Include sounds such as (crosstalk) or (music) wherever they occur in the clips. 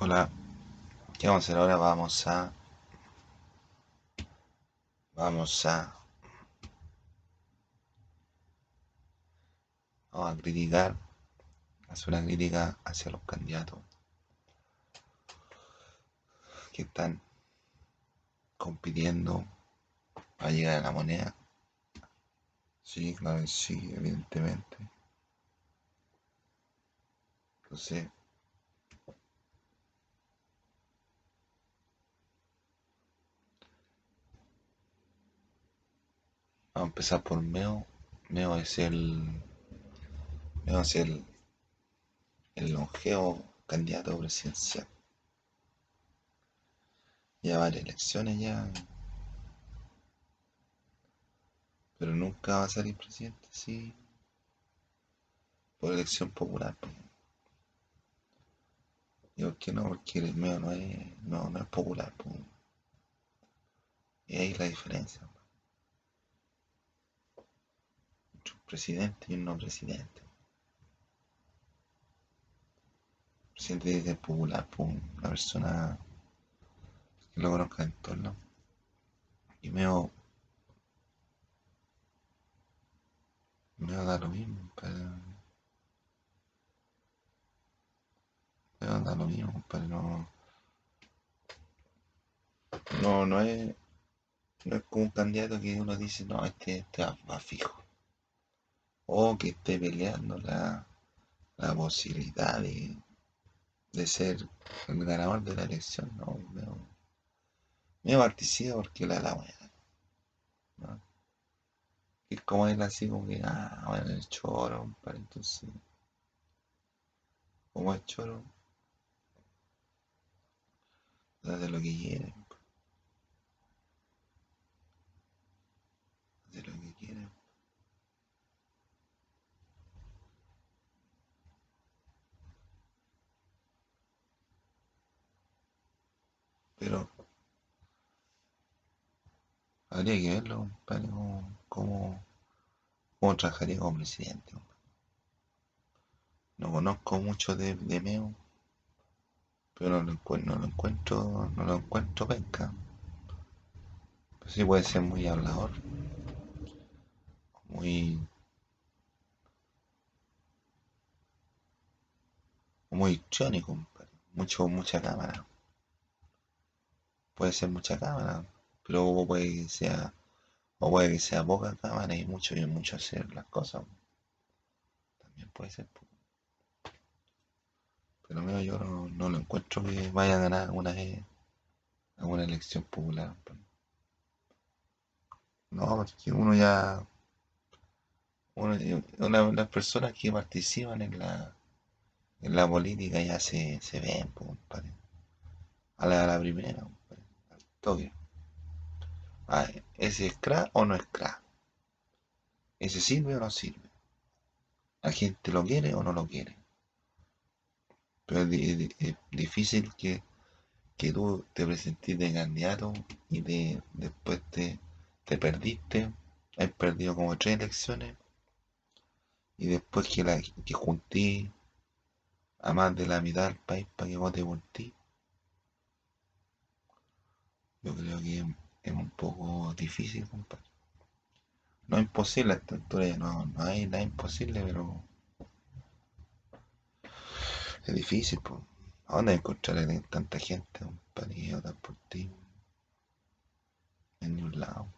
Hola, ¿qué vamos a hacer ahora? Vamos a... Vamos a... Vamos a criticar, hacer una crítica hacia los candidatos que están compitiendo para llegar a la moneda. Sí, claro sí, evidentemente. Entonces, Vamos a empezar por Meo. Meo es el. Meo es el. El longevo candidato presidencial. Ya varias elecciones ya. Pero nunca va a salir presidente, sí. Por elección popular. ¿Y por qué no? Porque el Meo no es, no, es popular. Y ahí la diferencia. Presidente y un no presidente. presidente de popular, una persona que lo conozca en torno. Y me me va a dar lo mismo, pero me va a dar lo mismo, pero no no, no es no es como un candidato que uno dice, no, este, este va fijo o que esté peleando la, posibilidad de, ser el ganador de la elección. No, me, participa porque la la buena. Es como él así como que, ah, bueno, el choro, para entonces, como es choro, hace lo que quiere. Hace lo que quiere. Pero habría que verlo, compadre, cómo, cómo, trabajaría como presidente. No conozco mucho de, de Meo, pero no lo, encuentro, no lo encuentro, no. Pero sí puede ser muy hablador, muy muy histriónico, mucho, mucha cámara puede ser mucha cámara, pero puede que sea, o puede que sea poca cámara y mucho y mucho hacer las cosas. También puede ser. Pero yo no, lo encuentro que vaya a ganar alguna alguna elección popular. No, porque uno ya una, las personas que participan en la en la política ya se, se ven, a la, a la primera. Toque. ¿Ese es CRA o no es CRA? ¿Ese sirve o no sirve? ¿La gente lo quiere o no lo quiere? Pero es, difícil que, que, tú te presentes de candidato y de, después te, te perdiste, has perdido como tres elecciones y después que, la, que junté a más de la mitad del país para que vote por ti yo creo que es un poco difícil, compadre. No es imposible a esta altura, no, no hay nada imposible, pero es difícil, pues. ¿A dónde encontrar tanta gente, compadre, y votar por ti? En ningún lado.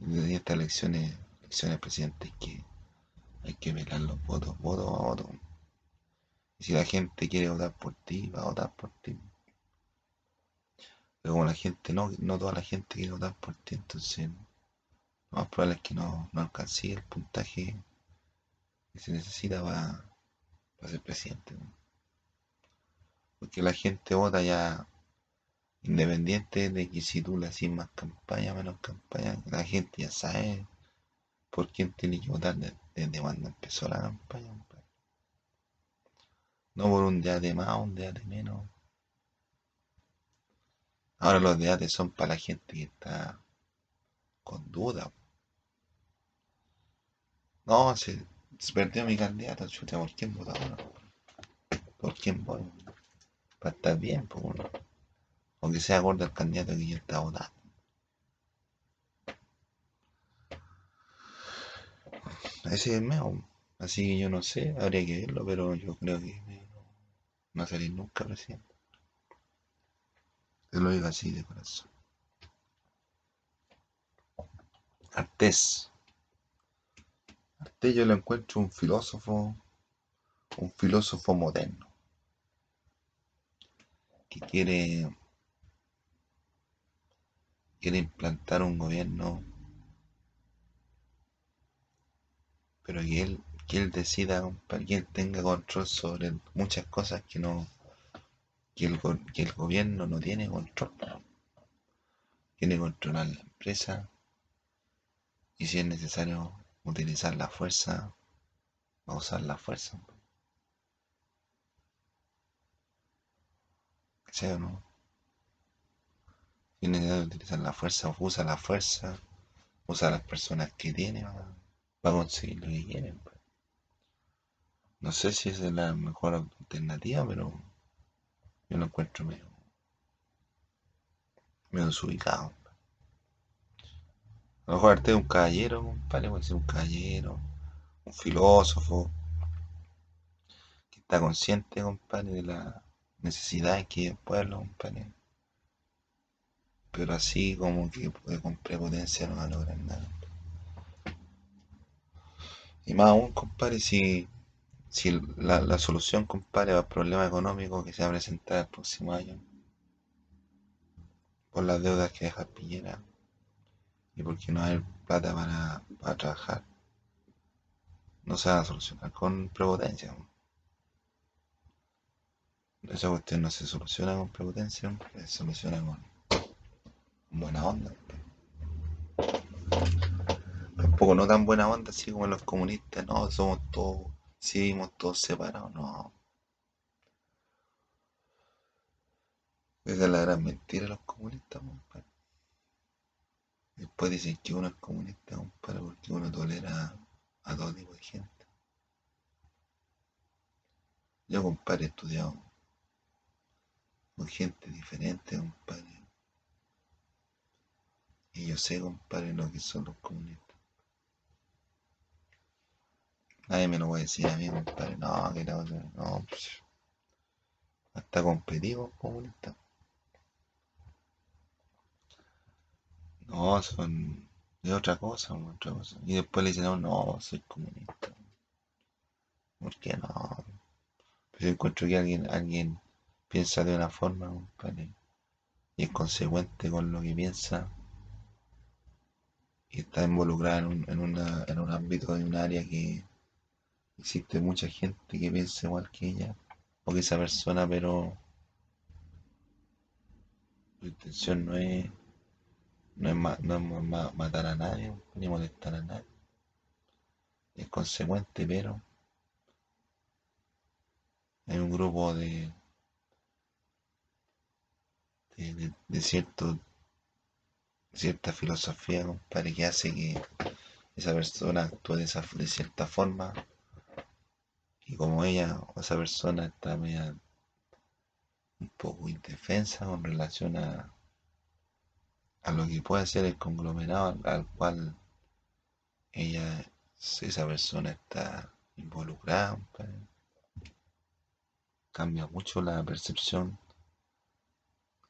Y estas elecciones, elecciones presidentes que hay que velar los votos, voto a voto. Y si la gente quiere votar por ti, va a votar por ti. Pero como la gente no, no toda la gente quiere votar por ti, entonces lo más probable es que no, no alcance el puntaje que se necesita para, ser presidente. Porque la gente vota ya independiente de que si tú le haces más campaña, menos campaña, la gente ya sabe por quién tiene que votar desde, cuando empezó la campaña. No por un día de más, un día de menos. Ahora los debates son para la gente que está con duda. No, se, perdió mi candidato, chuta, ¿por quién votaba? ¿Por quién voy? para estar bien, pues, uno. o que sea gordo el candidato que yo está votando. Ese es el mejor. Así que yo no sé, habría que verlo, pero yo creo que no a salir nunca presidente. Te lo digo así de corazón. Artés. Artés yo lo encuentro un filósofo, un filósofo moderno, que quiere, quiere implantar un gobierno, pero que él, que él decida, que él tenga control sobre muchas cosas que no, que el, que el gobierno no tiene control. Quiere controlar la empresa, y si es necesario utilizar la fuerza, va a usar la fuerza. ¿Sí o no? Si es utilizar la fuerza, usa la fuerza, usa las personas que tiene, va, a conseguir lo que quiere. Pues. No sé si esa es la mejor alternativa, pero yo lo encuentro medio, medio desubicado. A lo mejor Arte es un caballero, compadre, puede ser un caballero, un filósofo, que está consciente, compadre, de la necesidad que el pueblo, compadre. Pero así como que con prepotencia no va a lograr nada. Y más aún, compadre, si, si la, la solución, compadre, al problema económico que se va a presentar el próximo año, por las deudas que deja Piñera, y porque no hay plata para, para trabajar, no se va a solucionar con prepotencia. Esa cuestión no se soluciona con prepotencia, se soluciona con, buena onda. Tampoco no tan buena onda así como los comunistas, no, somos todos, si vivimos todos separados, no. Esa es la gran mentira de los comunistas, compadre. Después dicen que uno es comunista, compadre, porque uno tolera a todo tipo de gente. Yo, compadre, he estudiado con gente diferente, compadre. Y yo sé, compadre, lo que son los comunistas. Nadie me lo a decir a mí, compadre. No, que no, no. Pues, hasta competimos comunistas. No, son de otra cosa, otra cosa. Y después le dicen, no, no, soy comunista. ¿Por qué no? Pues encuentro que alguien, alguien piensa de una forma, y es consecuente con lo que piensa y está involucrada en un, en, una, en un ámbito, de un área que existe mucha gente que piensa igual que ella o que esa persona, pero su intención no es no es, no es matar a nadie ni molestar a nadie. Es consecuente, pero hay un grupo de de, de, cierto cierta filosofía, compadre, que hace que esa persona actúe de, esa, de cierta forma y como ella o esa persona está media un poco indefensa con relación a a lo que puede ser el conglomerado al, cual ella, esa persona está involucrada, cambia mucho la percepción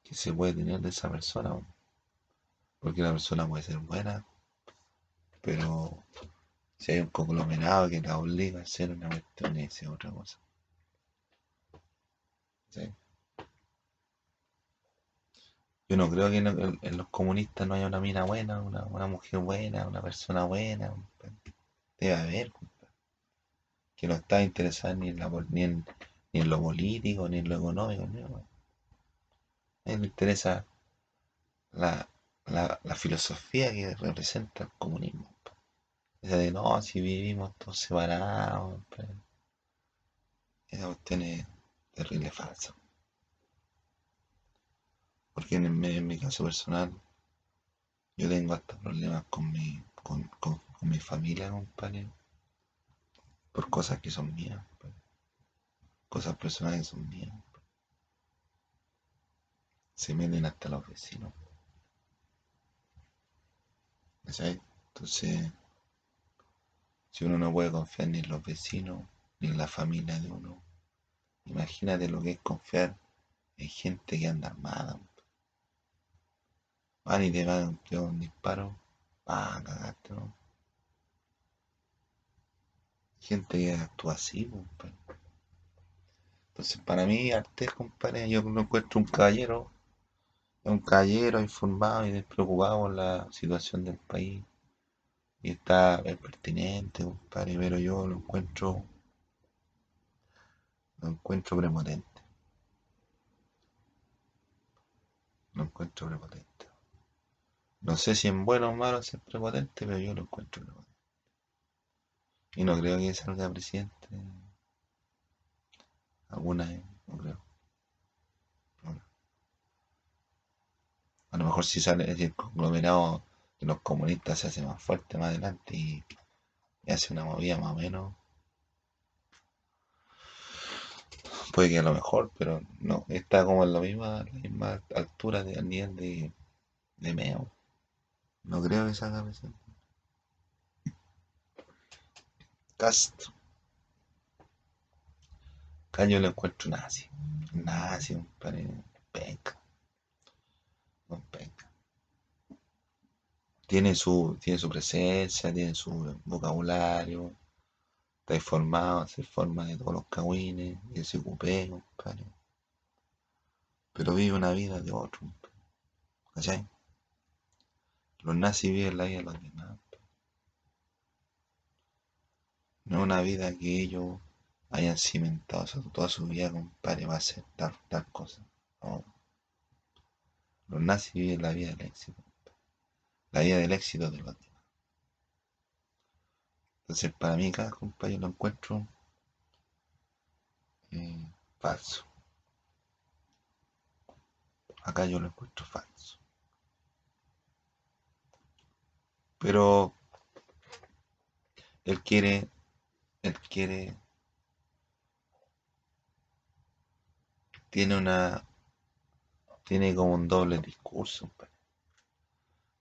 que se puede tener de esa persona, porque la persona puede ser buena, pero si hay un conglomerado que la obliga a hacer una cuestión, es otra cosa. Yo no creo que en, los comunistas no haya una mina buena, una, mujer buena, una persona buena. Debe haber, que no está interesada ni en, la, ni, en, ni en lo político, ni en lo económico. A él le interesa la, filosofía que representa el comunismo. Esa de no, si vivimos todos separados. Esa cuestión es terrible falsa. Porque en, mi caso personal, yo tengo hasta problemas con mi, con, mi familia, compadre, por cosas que son mías, cosas personales que son mías. se meten hasta los vecinos. ¿Sabes? Entonces, si uno no puede confiar ni en los vecinos, ni en la familia de uno, imagínate lo que es confiar en gente que anda armada. Van y te van a un disparo, va a cagarte, ¿no? Gente que actúa así, compadre. Entonces, para mí, Artés, compadre, yo lo encuentro un caballero, un caballero informado y despreocupado por la situación del país. Y está es pertinente, compadre, pero yo lo encuentro, lo encuentro prepotente. Lo encuentro prepotente. No sé si en bueno o malo ser prepotente, pero yo lo encuentro prepotente. Y no creo que salga presidente alguna vez, no creo. A lo mejor si sale el conglomerado los comunistas se hace más fuerte más adelante y, hace una movida más o menos. Puede que a lo mejor, pero no, está como en la misma, la misma altura de, al nivel de, de Meo. No creo que salga presidente. Castro. Caño lo encuentro nazi. Nazi, un penca. Un penca. Tiene su, tiene su presencia, tiene su vocabulario. Está informado, se forma de todos los cagüines, de ese cupé, compadre. Pero vive una vida de otro. ¿Cachai? Los nazis viven la vida de los demás. No es una vida que ellos hayan cimentado toda su vida, compadre, va a ser tal, tal cosa. Los nazis viven la vida del éxito. La vida del éxito de los demás. Entonces, para mí, cada compadre lo encuentro eh, falso. Acá yo lo encuentro falso. Pero él quiere, él quiere, tiene una, tiene como un doble discurso.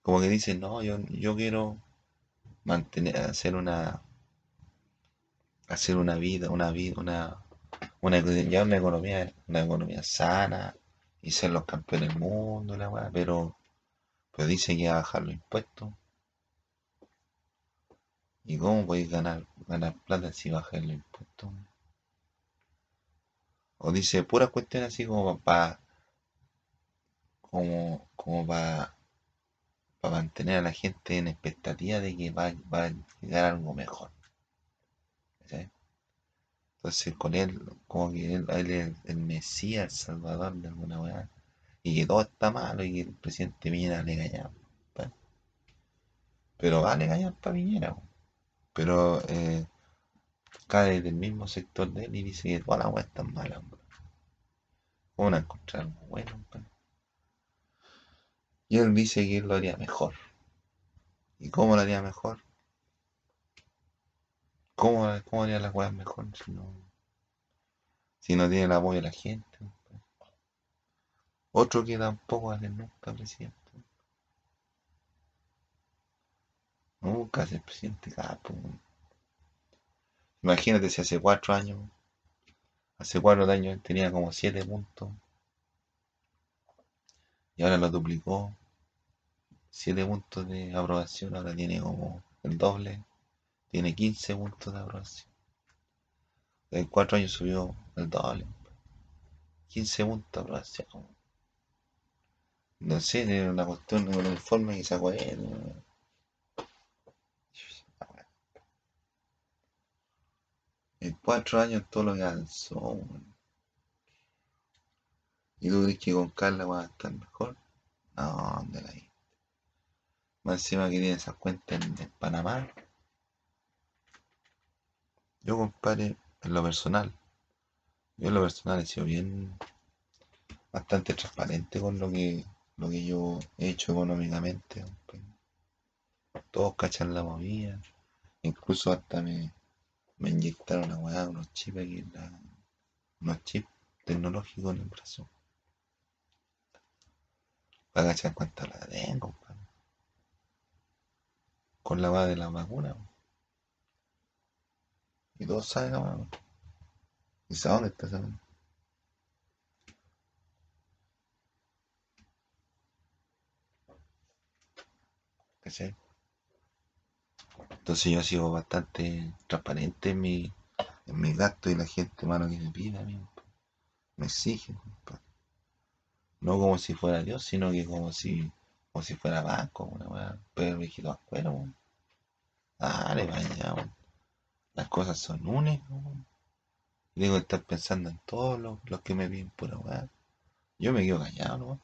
Como que dice, no, yo, yo quiero mantener, hacer una, hacer una vida, una vida, una, una, ya una economía, una economía sana y ser los campeones del mundo, pero, pero dice que va a bajar los impuestos ¿Y cómo podéis ganar, ganar plata si bajáis los impuestos? O dice pura cuestión así como para como, como para mantener a la gente en expectativa de que va, a llegar algo mejor. Entonces con él, como que él, es el Mesías, el Salvador de alguna manera, y que todo está malo y que el presidente Piñera le engaña. Pero vale engañar para Piñera pero eh, cae del mismo sector de él y dice que toda la weá está mala. ¿Cómo van a encontrar algo bueno, Y él dice que él lo haría mejor. ¿Y cómo lo haría mejor? ¿Cómo, cómo haría las weas mejor si no, si no tiene el apoyo de la gente? Otro que tampoco hace nunca presidente. Nunca ser presidente capo. Imagínate si hace cuatro años, hace cuatro años tenía como siete puntos y ahora lo duplicó. Siete puntos de aprobación, ahora tiene como el doble, tiene 15 puntos de aprobación. En cuatro años subió el doble. 15 puntos de aprobación. No sé, era una cuestión, un informe que sacó él. En cuatro años todo lo que avanzó. ¿Y tú crees que con Carla va a estar mejor? No, ¿dónde la hay? Más encima que tiene esas cuentas en, Panamá. Yo, compadre, en lo personal, yo en lo personal he sido bien, bastante transparente con lo que, lo que yo he hecho económicamente. Todos cachan la movida, incluso hasta me, me inyectaron una weá, unos chips aquí, unos chips tecnológicos en el brazo. Para cachar cuánta la tengo. Con la va de la vacuna. Y todos saben weá. ¿Y saben dónde está esa? ¿Cachai? Entonces yo he sido bastante transparente en mi, en mi gasto y la gente, mano, que me pide a mí, me exige. No como si fuera Dios, sino que como si, como si fuera banco, una weá, pero viejito afuera, weón. Dale, vaya, weón. Las cosas son únicas, weón. Digo, estar pensando en todos los, los que me piden pura weá. Yo me quedo callado, ¿no?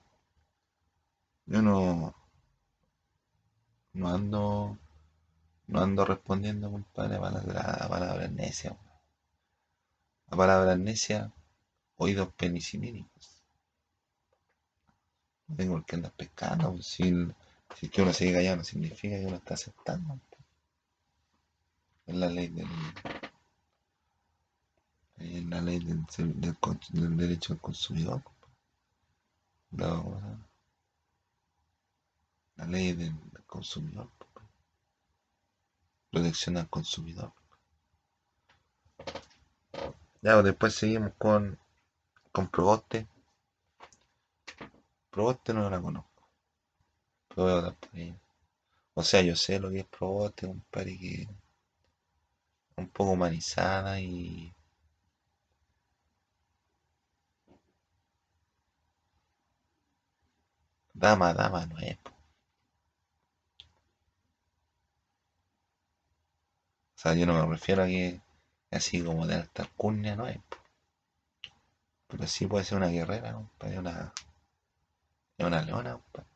Yo no, no ando, no ando respondiendo, compadre, a palabras, a palabras necias. A palabras necias, oídos penicilínicos. Tengo por qué andar pescando, weón. si, si que uno sigue no significa que uno está aceptando. Es la ley del, la ley del, del, del derecho del consumidor. La, ¿cómo se llama? La ley del, consumidor. Protección al consumidor. Ya, pues, después seguimos con, con. Proboste no la conozco. Pero por ella. O sea, yo sé lo que es Proboste, compadre, que es un poco humanizada y dama, dama no es. O sea, yo no me refiero a que así como de alta alcurnia no es. Pero sí puede ser una guerrera, compadre, una, es una leona, compadre.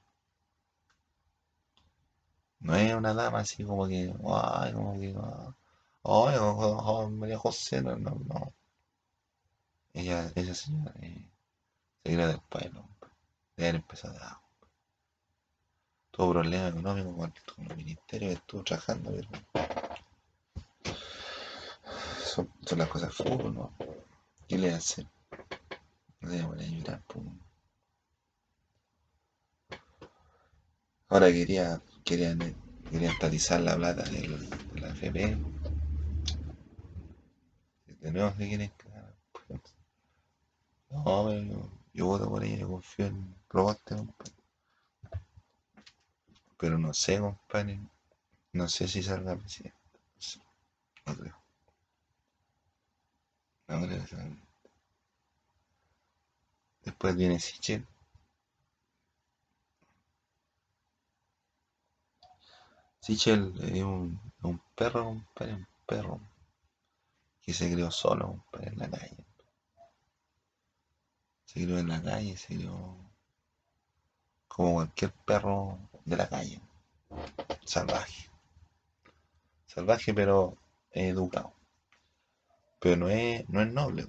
No es una dama así como que, ay, como que, ah, ay, oh, María José, no, no, no. Ella, esa señora, eh, seguidora del pueblo. Debe haber empezado de abajo. Tuvo problemas económicos con, con los ministerios, estuvo trabajando, pero son, son las cosas de fútbol, ¿no? ¿Qué le hace? No debe poner a llorar, po. Ahora quería, querían, querían estatizar la plata del- de la FP. De nuevo se quieren cagar. No, pero yo, yo voto por ella, yo confío en Robaste, compadre. Pero no sé, compadre. No sé si salga presidente. No creo. No creo que salga. Después viene Sichel. Sichel es un, un perro, un perro que se crió solo, compadre, en la calle. Se crió en la calle, se crió como cualquier perro de la calle. Salvaje. Salvaje, pero educado. Pero no es, no es noble.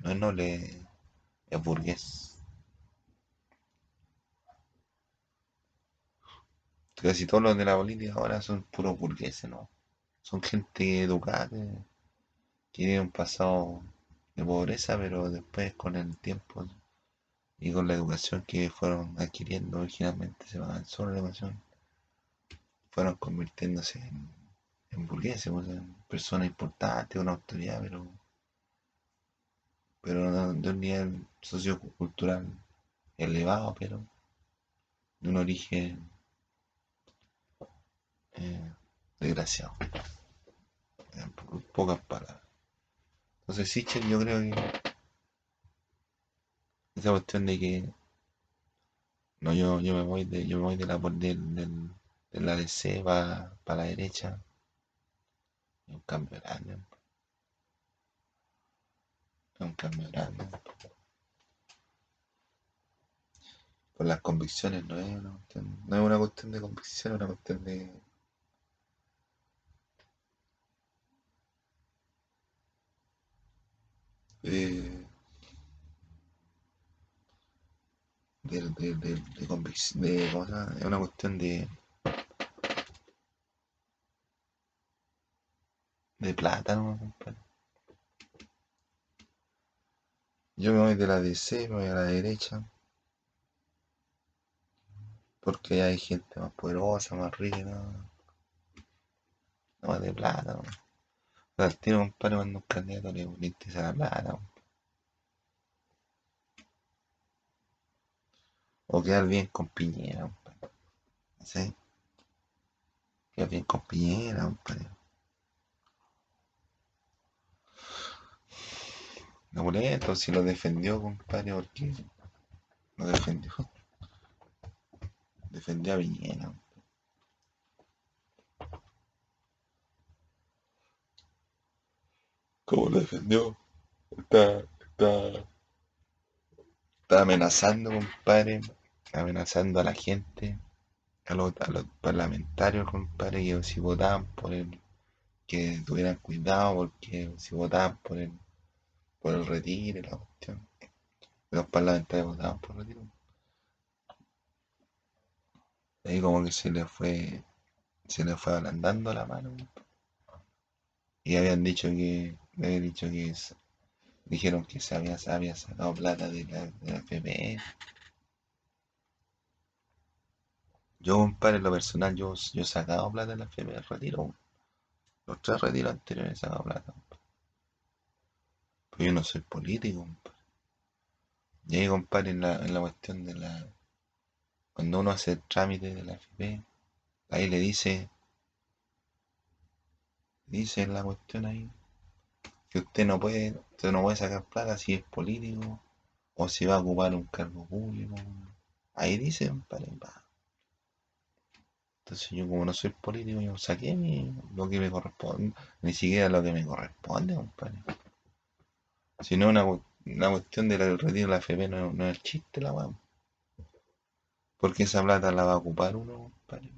No es noble, es burgués. Casi todos los de la política ahora son puros burgueses, ¿no? Son gente educada que, tiene un pasado de pobreza, pero después con el tiempo y con la educación que fueron adquiriendo originalmente, se van solo la educación, fueron convirtiéndose en, en burgueses, o en personas importantes, una autoridad, pero, pero de un nivel sociocultural elevado, pero de un origen eh, desgraciado, pocas palabras. Entonces Sichel yo creo que esa cuestión de que no yo, yo me voy de yo me voy de la del, del, de la DC para la derecha. Es un cambio grande. Es un cambio grande. Por las convicciones no es una cuestión no es una cuestión de convicción es una cuestión de de, de, de, de, de ¿cómo es una cuestión de de plata ¿no? compadre? yo me voy de la DC me voy a la derecha Porque hay gente más poderosa, más rica, no, de plata. ¿No? O sea, tiene compadre cuando un candidato le, le interesa la plata. O quedar bien con Piñera, compadre. ¿Sí? Quedar bien con Piñera, compadre. No molesto si lo defendió, compadre, porque lo defendió. Defendió a Piñera. ¿Cómo lo defendió? Está, está, está amenazando, compadre, amenazando a la gente, a los, a los parlamentarios, compadre, que si votaban por él, que tuvieran cuidado, porque si votaban por él, por el retiro la cuestión, los parlamentarios votaban por el retiro. Ahí como que se le fue, se le fue ablandando la mano. Y habían dicho que, habían dicho que dijeron que se había, había sacado plata de la, de FP. Yo, compadre, lo personal, yo, yo he sacado plata de la FP, el retiro. Los tres retiros anteriores he sacado plata. compadre. Pero yo no soy político, compadre. Y ahí, compadre, en la, en la cuestión de la... Cuando uno hace el trámite de la FP, ahí le dice, dice la cuestión ahí, que usted no puede, usted no puede sacar plata si es político o si va a ocupar un cargo público. Ahí dice, compadre, pa. Entonces yo como no soy político, yo saqué mi- lo que me corresponde, ni siquiera lo que me corresponde, compadre. Si no una, una cuestión del retiro de la FP no, no es chiste la weá. Porque esa plata la va a ocupar uno, compadre.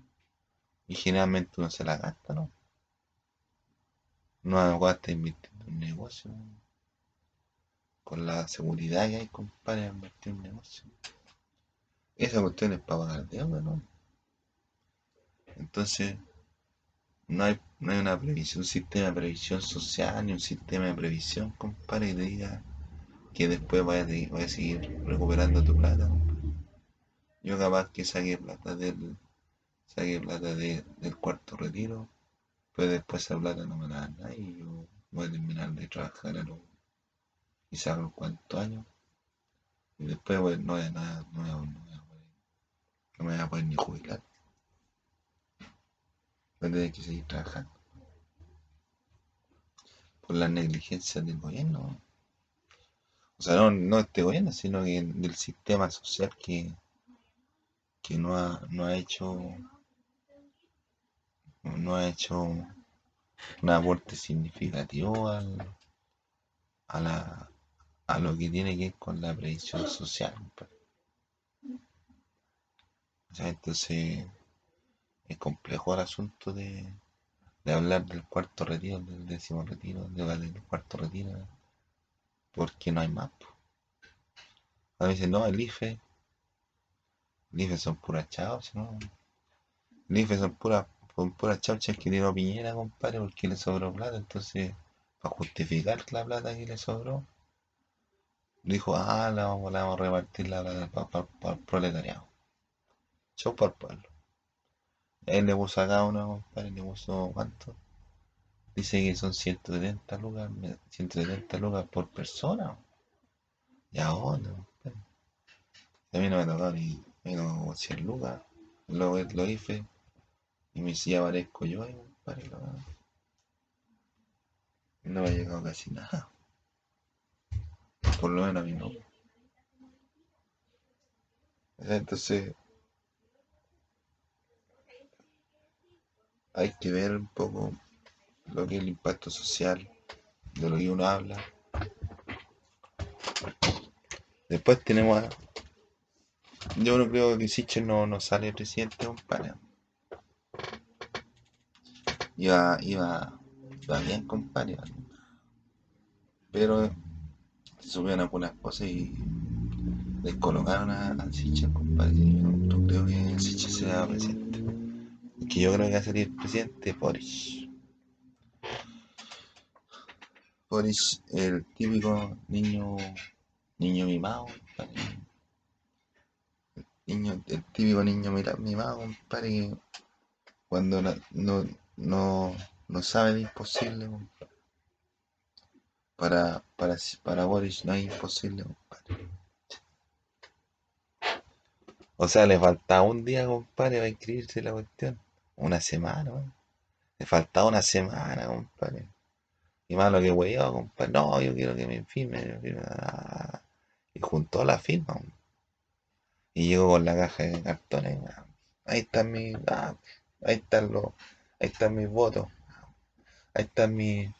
Y generalmente uno se la gasta, ¿no? No gasta en un negocio. Con la seguridad que hay, compadre, invertir un negocio. Esa cuestión es para pagar deuda, ¿no? Entonces, no hay, no hay una previsión, un sistema de previsión social ni un sistema de previsión, compadre, que te diga que después vaya vaya a seguir recuperando tu plata. Yo capaz que saque plata del, saque plata de- del cuarto retiro, pero después esa plata no me la dan nadie yo voy a terminar de trabajar a los quizás a los años y después pues, no voy a nada, no voy no voy poder- no me voy a poder ni jubilar. Voy a tener que seguir trabajando por las negligencias del gobierno. O sea, no, no este gobierno, sino que del sistema social que, que no ha, no ha hecho no ha hecho un aporte significativo al, a, la, a lo que tiene que ver con la previsión social. sea, entonces es complejo el asunto de, de hablar del cuarto retiro, del décimo retiro, de, del cuarto retiro, porque no hay más. po. A veces no, el IFE, el IFE son puras chauchas, ¿no? El IFE son puras, son puras chauchas que tiró Piñera, compadre, porque le sobró plata, entonces, para justificar la plata que le sobró, dijo, ah, la vamos, la vamos a repartir la plata para el proletariado. Chau para el pueblo. Él le puso a cada uno, compadre, le puso cuánto. Dice que son 170 lucas, 170 lucas por persona. ¿Y a dónde? A mí no me tocó ni menos 100 lucas. Lo, lo hice y me decía, aparezco yo ahí, compadre. No, no me ha llegado casi nada. Por lo menos a mí no. Entonces, hay que ver un poco lo que es el impacto social de lo que uno habla. Después tenemos a... Yo no creo que Sichel no, no sale presidente, compadre. Iba, iba, iba bien, compadre. Pero subieron algunas cosas y descolocaron a, a Sichel, compadre. Yo creo que Sichel sea presidente. Es que yo creo que va a salir presidente Boris. Boris, el típico niño, niño mimado, compadre. niño, el típico niño mira, mimado, compadre, cuando no, no, no, no sabe imposible. Para, para, para Boris no hay imposible, compadre. O sea, le faltaba un día, compadre, para inscribirse la cuestión. Una semana, weón. Le faltaba una semana, compadre. Y más lo que weón, compadre. No, yo quiero que me firme. me firme. Ah. Y juntó la firma. Y llegó con la caja de cartones. Ahí están mis. ah, ahí están los. Ahí están mis votos. Ahí están mis.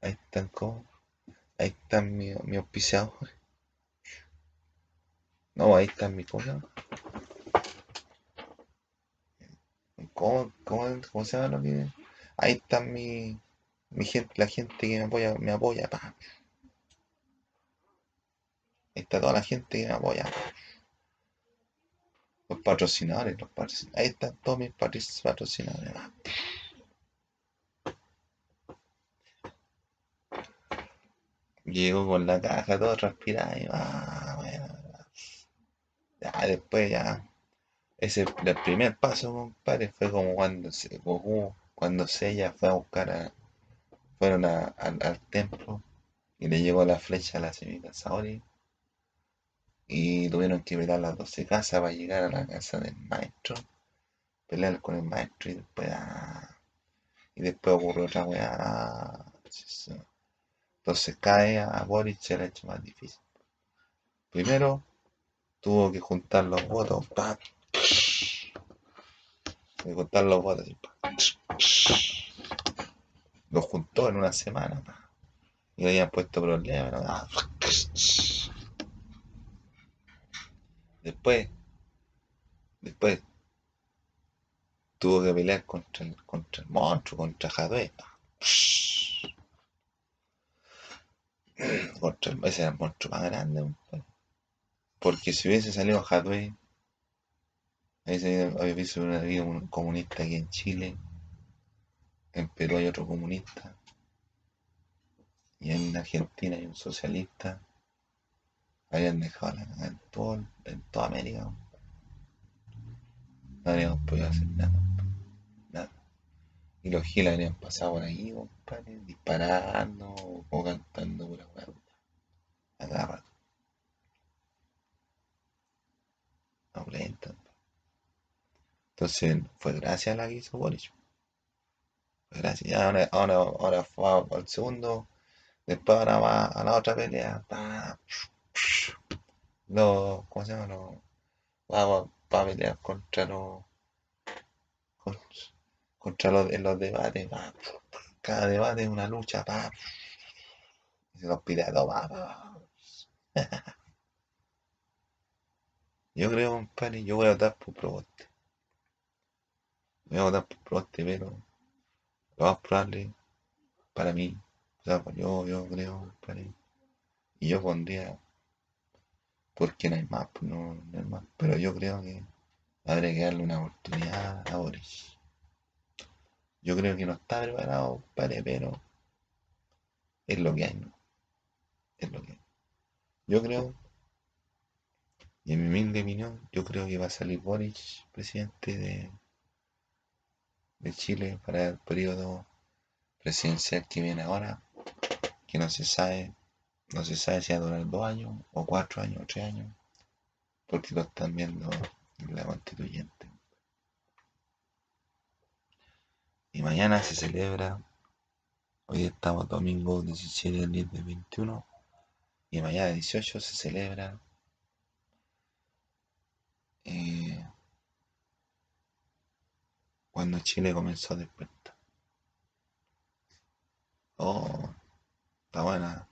Ahí están cómo. Ahí están mis mi auspiciadores. No, ahí. ¿Cómo se llama? ¿Cómo, cómo, cómo se llama lo que.? Ahí están mi, mi gente, la gente que me apoya, me apoya, pa. Ahí está toda la gente que me apoya. Los patrocinadores, los patrocinadores. Ahí están todos mis patrocinadores. pa. Llegó con la caja todo transpirado y bueno, ya después ya. Ese el primer paso, compadre, fue como cuando se, Goku, cuando Seiya fue a buscar a, fueron a- al- al templo y le llegó la flecha a la señorita Saori y tuvieron que pelear las 12 casas para llegar a la casa del maestro, pelear con el maestro y después ah, y después ocurrió otra weá. ah. Entonces cae a Boric se le ha hecho más difícil. Primero tuvo que juntar los votos, pa, que juntar los votos. Los juntó en una semana. Y le habían puesto problemas, ¿no? Después, después tuvo que pelear contra el, contra el monstruo, contra Jadwe. (clears throat) Contra el, ese era el monstruo más grande. Porque si hubiese salido Jadwe, ahí se había visto un comunista aquí en Chile, en Perú hay otro comunista, y en Argentina hay un socialista, habían dejado la cagada en, todo, en toda América. No habríamos podido hacer nada, nada. Y los giles habrían pasado por ahí, compadre, disparando o cantando pura weá. A cada rato. Entonces, fue gracias a la que hizo Boris. Fue gracias. Ahora, ahora, ahora fue al segundo. Después ahora va a la otra pelea. Los, ¿cómo se llama? Los, va, va- va a pelear contra los, con- contra los, en los debates. pa. Cada debate es una lucha. Pa. Y los pide a todos. pa, pa. Yo creo, compadre, yo voy a votar por Proboste. Voy a votar por Proboste, pero lo más probable para mí, o sea, yo, yo creo, compadre, y yo pondría, porque no hay más, pues no, hay más, pero yo creo que habría que darle una oportunidad a Boris. Yo creo que no está preparado, compadre, pero es lo que hay, ¿no? Es lo que hay. Yo creo, y en mi humilde opinión, yo creo que va a salir Boris, presidente de, de Chile, para el periodo presidencial que viene ahora, que no se sabe, no se sabe si va a durar dos años, o cuatro años, o tres años, porque lo están viendo en la constituyente. Y mañana se celebra, hoy estamos domingo 17 del 10 del 21, y mañana 18 se celebra eh, cuando Chile comenzó a despertar. Oh, está buena,